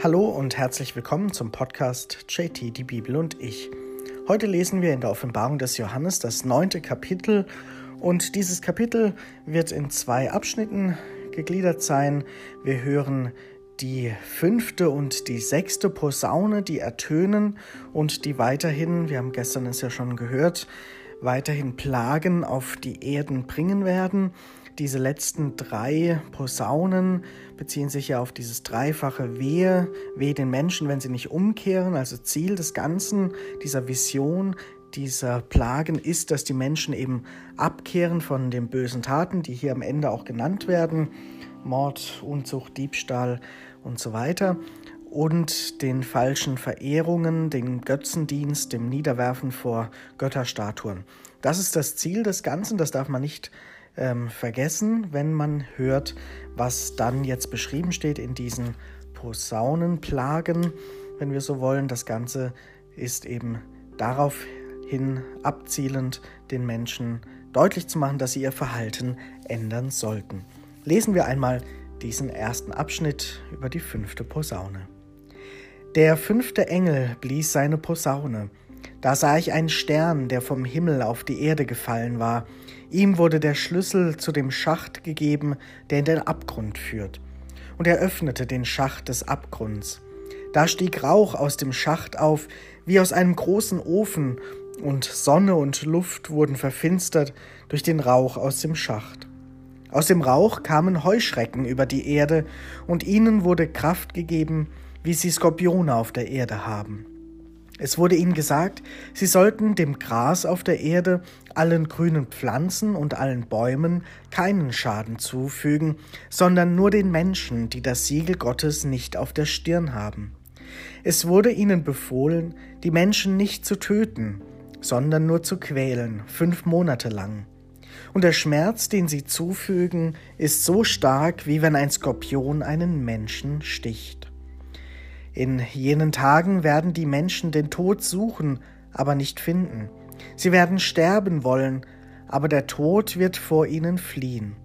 Hallo und herzlich willkommen zum Podcast JT, die Bibel und ich. Heute lesen wir in der Offenbarung des Johannes das neunte Kapitel und dieses Kapitel wird in zwei Abschnitten gegliedert sein. Wir hören die fünfte und die sechste Posaune, die ertönen und die weiterhin, wir haben gestern es ja schon gehört, weiterhin Plagen auf die Erden bringen werden. Diese letzten drei Posaunen beziehen sich ja auf dieses dreifache Wehe, Wehe den Menschen, wenn sie nicht umkehren. Also Ziel des Ganzen, dieser Vision, dieser Plagen ist, dass die Menschen eben abkehren von den bösen Taten, die hier am Ende auch genannt werden. Mord, Unzucht, Diebstahl und so weiter. Und den falschen Verehrungen, den Götzendienst, dem Niederwerfen vor Götterstatuen. Das ist das Ziel des Ganzen, das darf man nicht ähm, vergessen, wenn man hört, was dann jetzt beschrieben steht in diesen Posaunenplagen, wenn wir so wollen. Das Ganze ist eben daraufhin abzielend, den Menschen deutlich zu machen, dass sie ihr Verhalten ändern sollten. Lesen wir einmal diesen ersten Abschnitt über die fünfte Posaune. Der fünfte Engel blies seine Posaune. Da sah ich einen Stern, der vom Himmel auf die Erde gefallen war. Ihm wurde der Schlüssel zu dem Schacht gegeben, der in den Abgrund führt. Und er öffnete den Schacht des Abgrunds. Da stieg Rauch aus dem Schacht auf, wie aus einem großen Ofen, und Sonne und Luft wurden verfinstert durch den Rauch aus dem Schacht. Aus dem Rauch kamen Heuschrecken über die Erde, und ihnen wurde Kraft gegeben, wie sie Skorpione auf der Erde haben. Es wurde ihnen gesagt, sie sollten dem Gras auf der Erde, allen grünen Pflanzen und allen Bäumen keinen Schaden zufügen, sondern nur den Menschen, die das Siegel Gottes nicht auf der Stirn haben. Es wurde ihnen befohlen, die Menschen nicht zu töten, sondern nur zu quälen, fünf Monate lang. Und der Schmerz, den sie zufügen, ist so stark, wie wenn ein Skorpion einen Menschen sticht. In jenen Tagen werden die Menschen den Tod suchen, aber nicht finden. Sie werden sterben wollen, aber der Tod wird vor ihnen fliehen.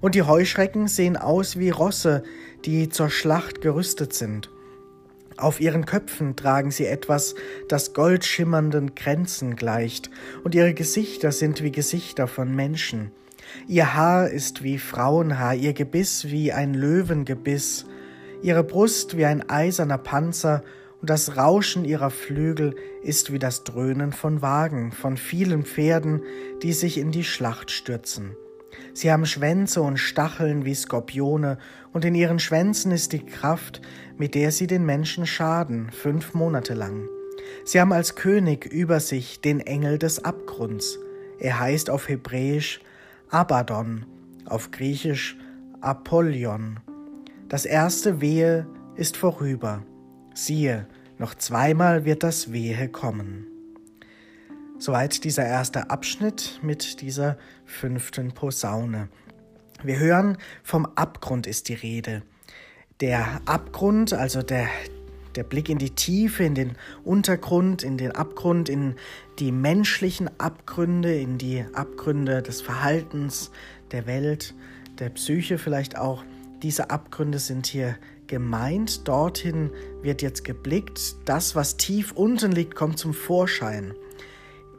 Und die Heuschrecken sehen aus wie Rosse, die zur Schlacht gerüstet sind. Auf ihren Köpfen tragen sie etwas, das goldschimmernden Kränzen gleicht, und ihre Gesichter sind wie Gesichter von Menschen. Ihr Haar ist wie Frauenhaar, ihr Gebiss wie ein Löwengebiss, ihre Brust wie ein eiserner Panzer, und das Rauschen ihrer Flügel ist wie das Dröhnen von Wagen, von vielen Pferden, die sich in die Schlacht stürzen. Sie haben Schwänze und Stacheln wie Skorpione, und in ihren Schwänzen ist die Kraft, mit der sie den Menschen schaden, fünf Monate lang. Sie haben als König über sich den Engel des Abgrunds. Er heißt auf Hebräisch Abaddon, auf Griechisch Apollyon. Das erste Wehe ist vorüber. Siehe, noch zweimal wird das Wehe kommen. Soweit dieser erste Abschnitt mit dieser fünften Posaune. Wir hören, vom Abgrund ist die Rede. Der Abgrund, also der, der Blick in die Tiefe, in den Untergrund, in den Abgrund, in die menschlichen Abgründe, in die Abgründe des Verhaltens, der Welt, der Psyche vielleicht auch, diese Abgründe sind hier gemeint. Dorthin wird jetzt geblickt. Das, was tief unten liegt, kommt zum Vorschein.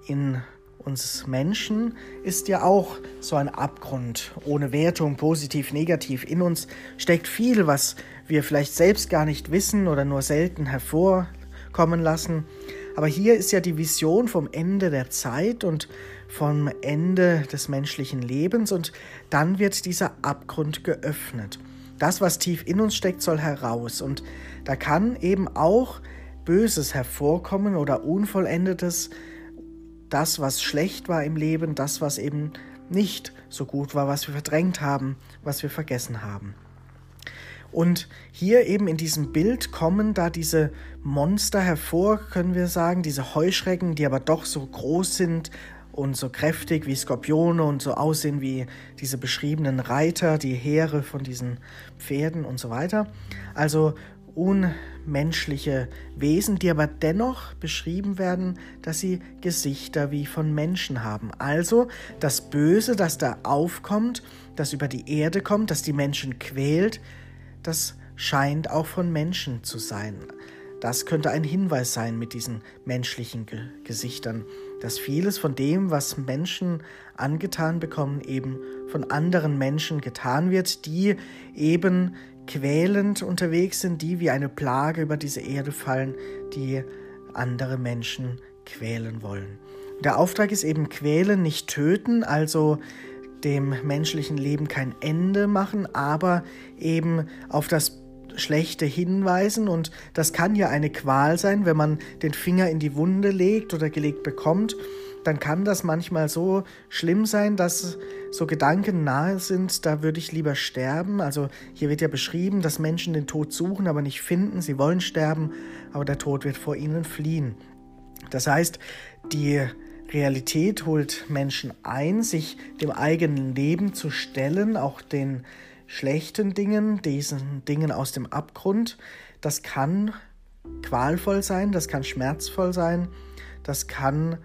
In uns Menschen ist ja auch so ein Abgrund ohne Wertung, positiv, negativ. In uns steckt viel, was wir vielleicht selbst gar nicht wissen oder nur selten hervorkommen lassen. Aber hier ist ja die Vision vom Ende der Zeit und vom Ende des menschlichen Lebens und dann wird dieser Abgrund geöffnet. Das, was tief in uns steckt, soll heraus. Und da kann eben auch Böses hervorkommen oder Unvollendetes, das, was schlecht war im Leben, das, was eben nicht so gut war, was wir verdrängt haben, was wir vergessen haben. Und hier eben in diesem Bild kommen da diese Monster hervor, können wir sagen, diese Heuschrecken, die aber doch so groß sind und so kräftig wie Skorpione und so aussehen wie diese beschriebenen Reiter, die Heere von diesen Pferden und so weiter. Also unmenschliche Wesen, die aber dennoch beschrieben werden, dass sie Gesichter wie von Menschen haben. Also das Böse, das da aufkommt, das über die Erde kommt, das die Menschen quält, das scheint auch von Menschen zu sein. Das könnte ein Hinweis sein mit diesen menschlichen Ge Gesichtern, dass vieles von dem, was Menschen angetan bekommen, eben von anderen Menschen getan wird, die eben quälend unterwegs sind, die wie eine Plage über diese Erde fallen, die andere Menschen quälen wollen. Der Auftrag ist eben quälen, nicht töten, also dem menschlichen Leben kein Ende machen, aber eben auf das Schlechte hinweisen und das kann ja eine Qual sein, wenn man den Finger in die Wunde legt oder gelegt bekommt, dann kann das manchmal so schlimm sein, dass so Gedanken nahe sind, da würde ich lieber sterben. Also hier wird ja beschrieben, dass Menschen den Tod suchen, aber nicht finden. Sie wollen sterben, aber der Tod wird vor ihnen fliehen. Das heißt, die Realität holt Menschen ein, sich dem eigenen Leben zu stellen, auch den schlechten Dingen, diesen Dingen aus dem Abgrund. Das kann qualvoll sein, das kann schmerzvoll sein, das kann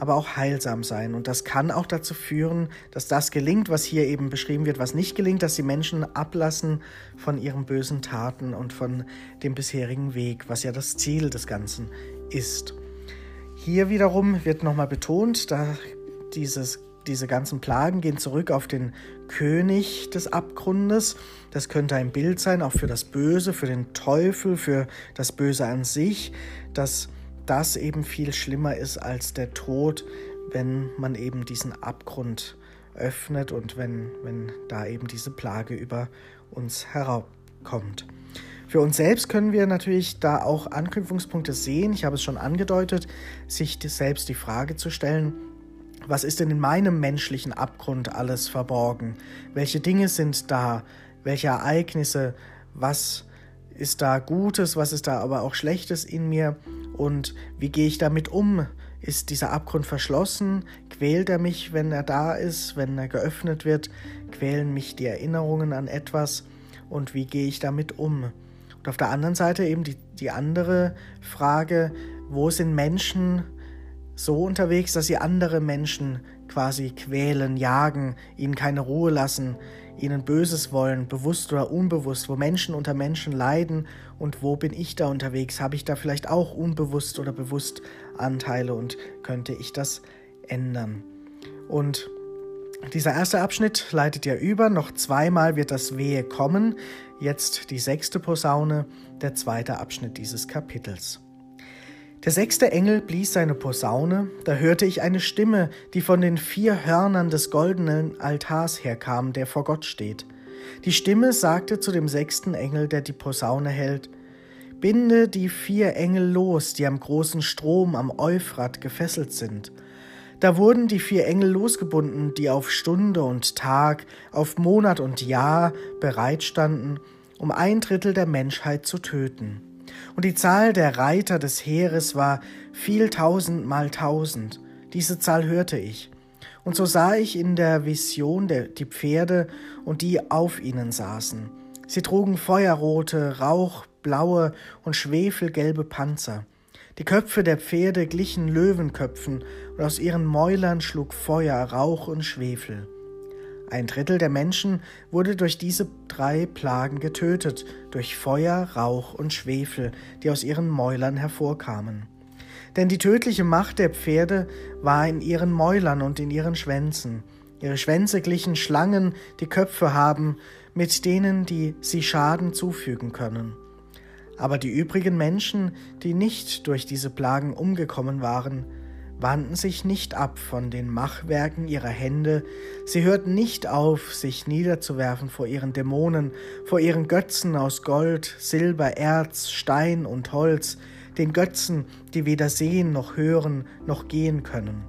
aber auch heilsam sein. Und das kann auch dazu führen, dass das gelingt, was hier eben beschrieben wird, was nicht gelingt, dass die Menschen ablassen von ihren bösen Taten und von dem bisherigen Weg, was ja das Ziel des Ganzen ist. Hier wiederum wird nochmal betont, da dieses diese ganzen Plagen gehen zurück auf den König des Abgrundes. Das könnte ein Bild sein, auch für das Böse, für den Teufel, für das Böse an sich, dass das eben viel schlimmer ist als der Tod, wenn man eben diesen Abgrund öffnet und wenn, wenn da eben diese Plage über uns herabkommt. Für uns selbst können wir natürlich da auch Anknüpfungspunkte sehen. Ich habe es schon angedeutet, sich selbst die Frage zu stellen, was ist denn in meinem menschlichen Abgrund alles verborgen? Welche Dinge sind da? Welche Ereignisse? Was ist da Gutes? Was ist da aber auch Schlechtes in mir? Und wie gehe ich damit um? Ist dieser Abgrund verschlossen? Quält er mich, wenn er da ist, wenn er geöffnet wird? Quälen mich die Erinnerungen an etwas? Und wie gehe ich damit um? Und auf der anderen Seite eben die, die andere Frage, wo sind Menschen, so unterwegs, dass sie andere Menschen quasi quälen, jagen, ihnen keine Ruhe lassen, ihnen Böses wollen, bewusst oder unbewusst, wo Menschen unter Menschen leiden und wo bin ich da unterwegs? Habe ich da vielleicht auch unbewusst oder bewusst Anteile und könnte ich das ändern? Und dieser erste Abschnitt leitet ja über, noch zweimal wird das Wehe kommen, jetzt die sechste Posaune, der zweite Abschnitt dieses Kapitels. Der sechste Engel blies seine Posaune, da hörte ich eine Stimme, die von den vier Hörnern des goldenen Altars herkam, der vor Gott steht. Die Stimme sagte zu dem sechsten Engel, der die Posaune hält, Binde die vier Engel los, die am großen Strom am Euphrat gefesselt sind. Da wurden die vier Engel losgebunden, die auf Stunde und Tag, auf Monat und Jahr bereitstanden, um ein Drittel der Menschheit zu töten und die Zahl der Reiter des Heeres war viel tausend mal tausend. Diese Zahl hörte ich. Und so sah ich in der Vision der, die Pferde und die auf ihnen saßen. Sie trugen feuerrote, rauchblaue und schwefelgelbe Panzer. Die Köpfe der Pferde glichen Löwenköpfen, und aus ihren Mäulern schlug Feuer, Rauch und Schwefel. Ein Drittel der Menschen wurde durch diese drei Plagen getötet, durch Feuer, Rauch und Schwefel, die aus ihren Mäulern hervorkamen. Denn die tödliche Macht der Pferde war in ihren Mäulern und in ihren Schwänzen. Ihre Schwänze glichen Schlangen, die Köpfe haben, mit denen die sie Schaden zufügen können. Aber die übrigen Menschen, die nicht durch diese Plagen umgekommen waren, wandten sich nicht ab von den Machwerken ihrer Hände, sie hörten nicht auf, sich niederzuwerfen vor ihren Dämonen, vor ihren Götzen aus Gold, Silber, Erz, Stein und Holz, den Götzen, die weder sehen noch hören noch gehen können.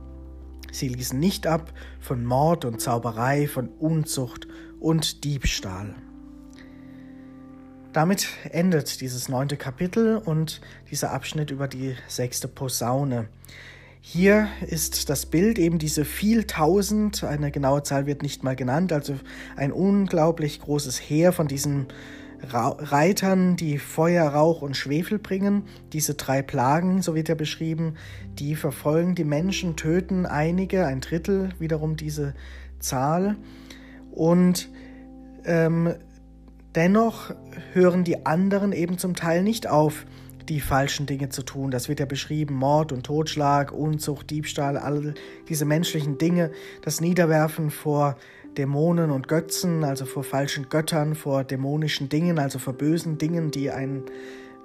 Sie ließen nicht ab von Mord und Zauberei, von Unzucht und Diebstahl. Damit endet dieses neunte Kapitel und dieser Abschnitt über die sechste Posaune. Hier ist das Bild eben diese vieltausend, eine genaue Zahl wird nicht mal genannt, also ein unglaublich großes Heer von diesen Reitern, die Feuer, Rauch und Schwefel bringen. Diese drei Plagen, so wird ja beschrieben, die verfolgen die Menschen, töten einige, ein Drittel wiederum diese Zahl. Und ähm, dennoch hören die anderen eben zum Teil nicht auf, die falschen Dinge zu tun. Das wird ja beschrieben, Mord und Totschlag, Unzucht, Diebstahl, all diese menschlichen Dinge, das Niederwerfen vor Dämonen und Götzen, also vor falschen Göttern, vor dämonischen Dingen, also vor bösen Dingen, die einen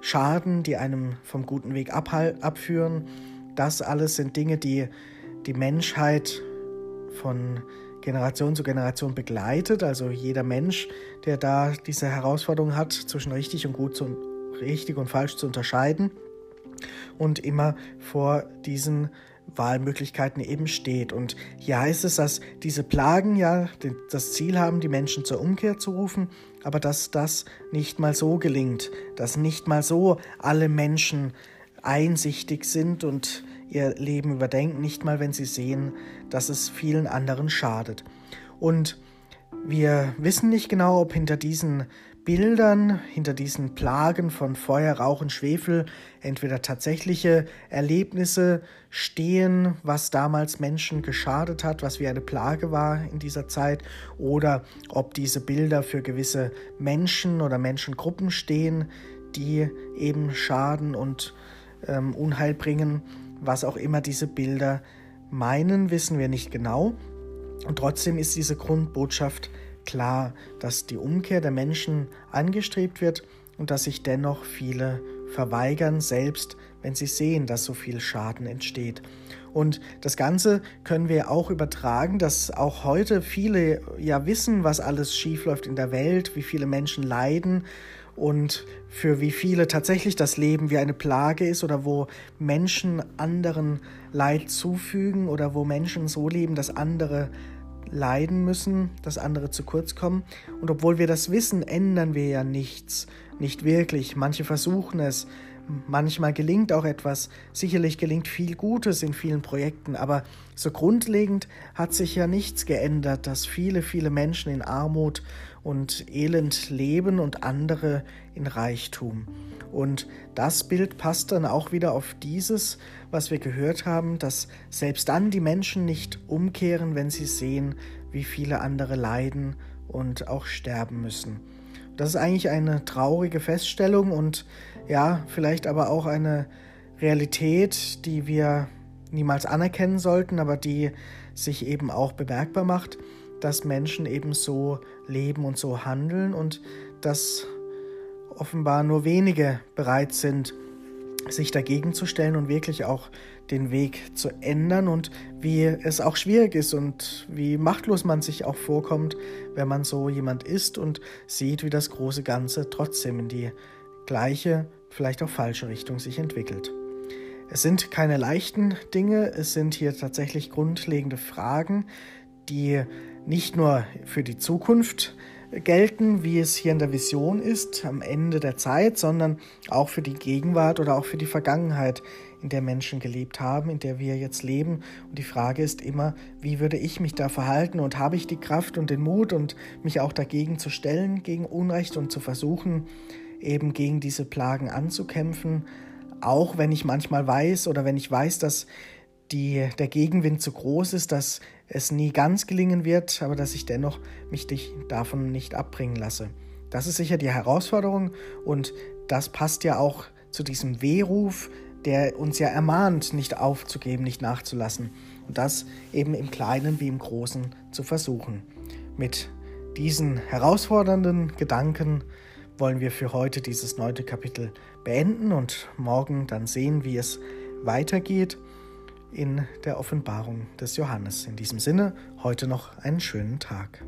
schaden, die einem vom guten Weg abführen. Das alles sind Dinge, die die Menschheit von Generation zu Generation begleitet. Also jeder Mensch, der da diese Herausforderung hat, zwischen richtig und gut richtig und falsch zu unterscheiden und immer vor diesen Wahlmöglichkeiten eben steht. Und hier heißt es, dass diese Plagen ja das Ziel haben, die Menschen zur Umkehr zu rufen, aber dass das nicht mal so gelingt, dass nicht mal so alle Menschen einsichtig sind und ihr Leben überdenken, nicht mal wenn sie sehen, dass es vielen anderen schadet. Und wir wissen nicht genau, ob hinter diesen Bildern, hinter diesen Plagen von Feuer, Rauch und Schwefel entweder tatsächliche Erlebnisse stehen, was damals Menschen geschadet hat, was wie eine Plage war in dieser Zeit, oder ob diese Bilder für gewisse Menschen oder Menschengruppen stehen, die eben Schaden und ähm, Unheil bringen. Was auch immer diese Bilder meinen, wissen wir nicht genau. Und trotzdem ist diese Grundbotschaft klar, dass die Umkehr der Menschen angestrebt wird und dass sich dennoch viele verweigern, selbst wenn sie sehen, dass so viel Schaden entsteht. Und das Ganze können wir auch übertragen, dass auch heute viele ja wissen, was alles schiefläuft in der Welt, wie viele Menschen leiden und für wie viele tatsächlich das Leben wie eine Plage ist oder wo Menschen anderen Leid zufügen oder wo Menschen so leben, dass andere leiden müssen, dass andere zu kurz kommen. Und obwohl wir das wissen, ändern wir ja nichts, nicht wirklich. Manche versuchen es, manchmal gelingt auch etwas, sicherlich gelingt viel Gutes in vielen Projekten, aber so grundlegend hat sich ja nichts geändert, dass viele, viele Menschen in Armut und Elend leben und andere in Reichtum. Und das Bild passt dann auch wieder auf dieses, was wir gehört haben, dass selbst dann die Menschen nicht umkehren, wenn sie sehen, wie viele andere leiden und auch sterben müssen. Das ist eigentlich eine traurige Feststellung und ja, vielleicht aber auch eine Realität, die wir niemals anerkennen sollten, aber die sich eben auch bemerkbar macht, dass Menschen eben so leben und so handeln und dass offenbar nur wenige bereit sind, sich dagegen zu stellen und wirklich auch den Weg zu ändern und wie es auch schwierig ist und wie machtlos man sich auch vorkommt, wenn man so jemand ist und sieht, wie das große Ganze trotzdem in die gleiche, vielleicht auch falsche Richtung sich entwickelt. Es sind keine leichten Dinge, es sind hier tatsächlich grundlegende Fragen, die nicht nur für die Zukunft gelten, wie es hier in der Vision ist, am Ende der Zeit, sondern auch für die Gegenwart oder auch für die Vergangenheit, in der Menschen gelebt haben, in der wir jetzt leben. Und die Frage ist immer, wie würde ich mich da verhalten und habe ich die Kraft und den Mut und mich auch dagegen zu stellen, gegen Unrecht und zu versuchen, eben gegen diese Plagen anzukämpfen, auch wenn ich manchmal weiß oder wenn ich weiß, dass die, der Gegenwind zu groß ist, dass es nie ganz gelingen wird, aber dass ich dennoch mich davon nicht abbringen lasse. Das ist sicher die Herausforderung und das passt ja auch zu diesem Wehruf, der uns ja ermahnt, nicht aufzugeben, nicht nachzulassen und das eben im Kleinen wie im Großen zu versuchen. Mit diesen herausfordernden Gedanken wollen wir für heute dieses neunte Kapitel beenden und morgen dann sehen, wie es weitergeht in der Offenbarung des Johannes. In diesem Sinne, heute noch einen schönen Tag.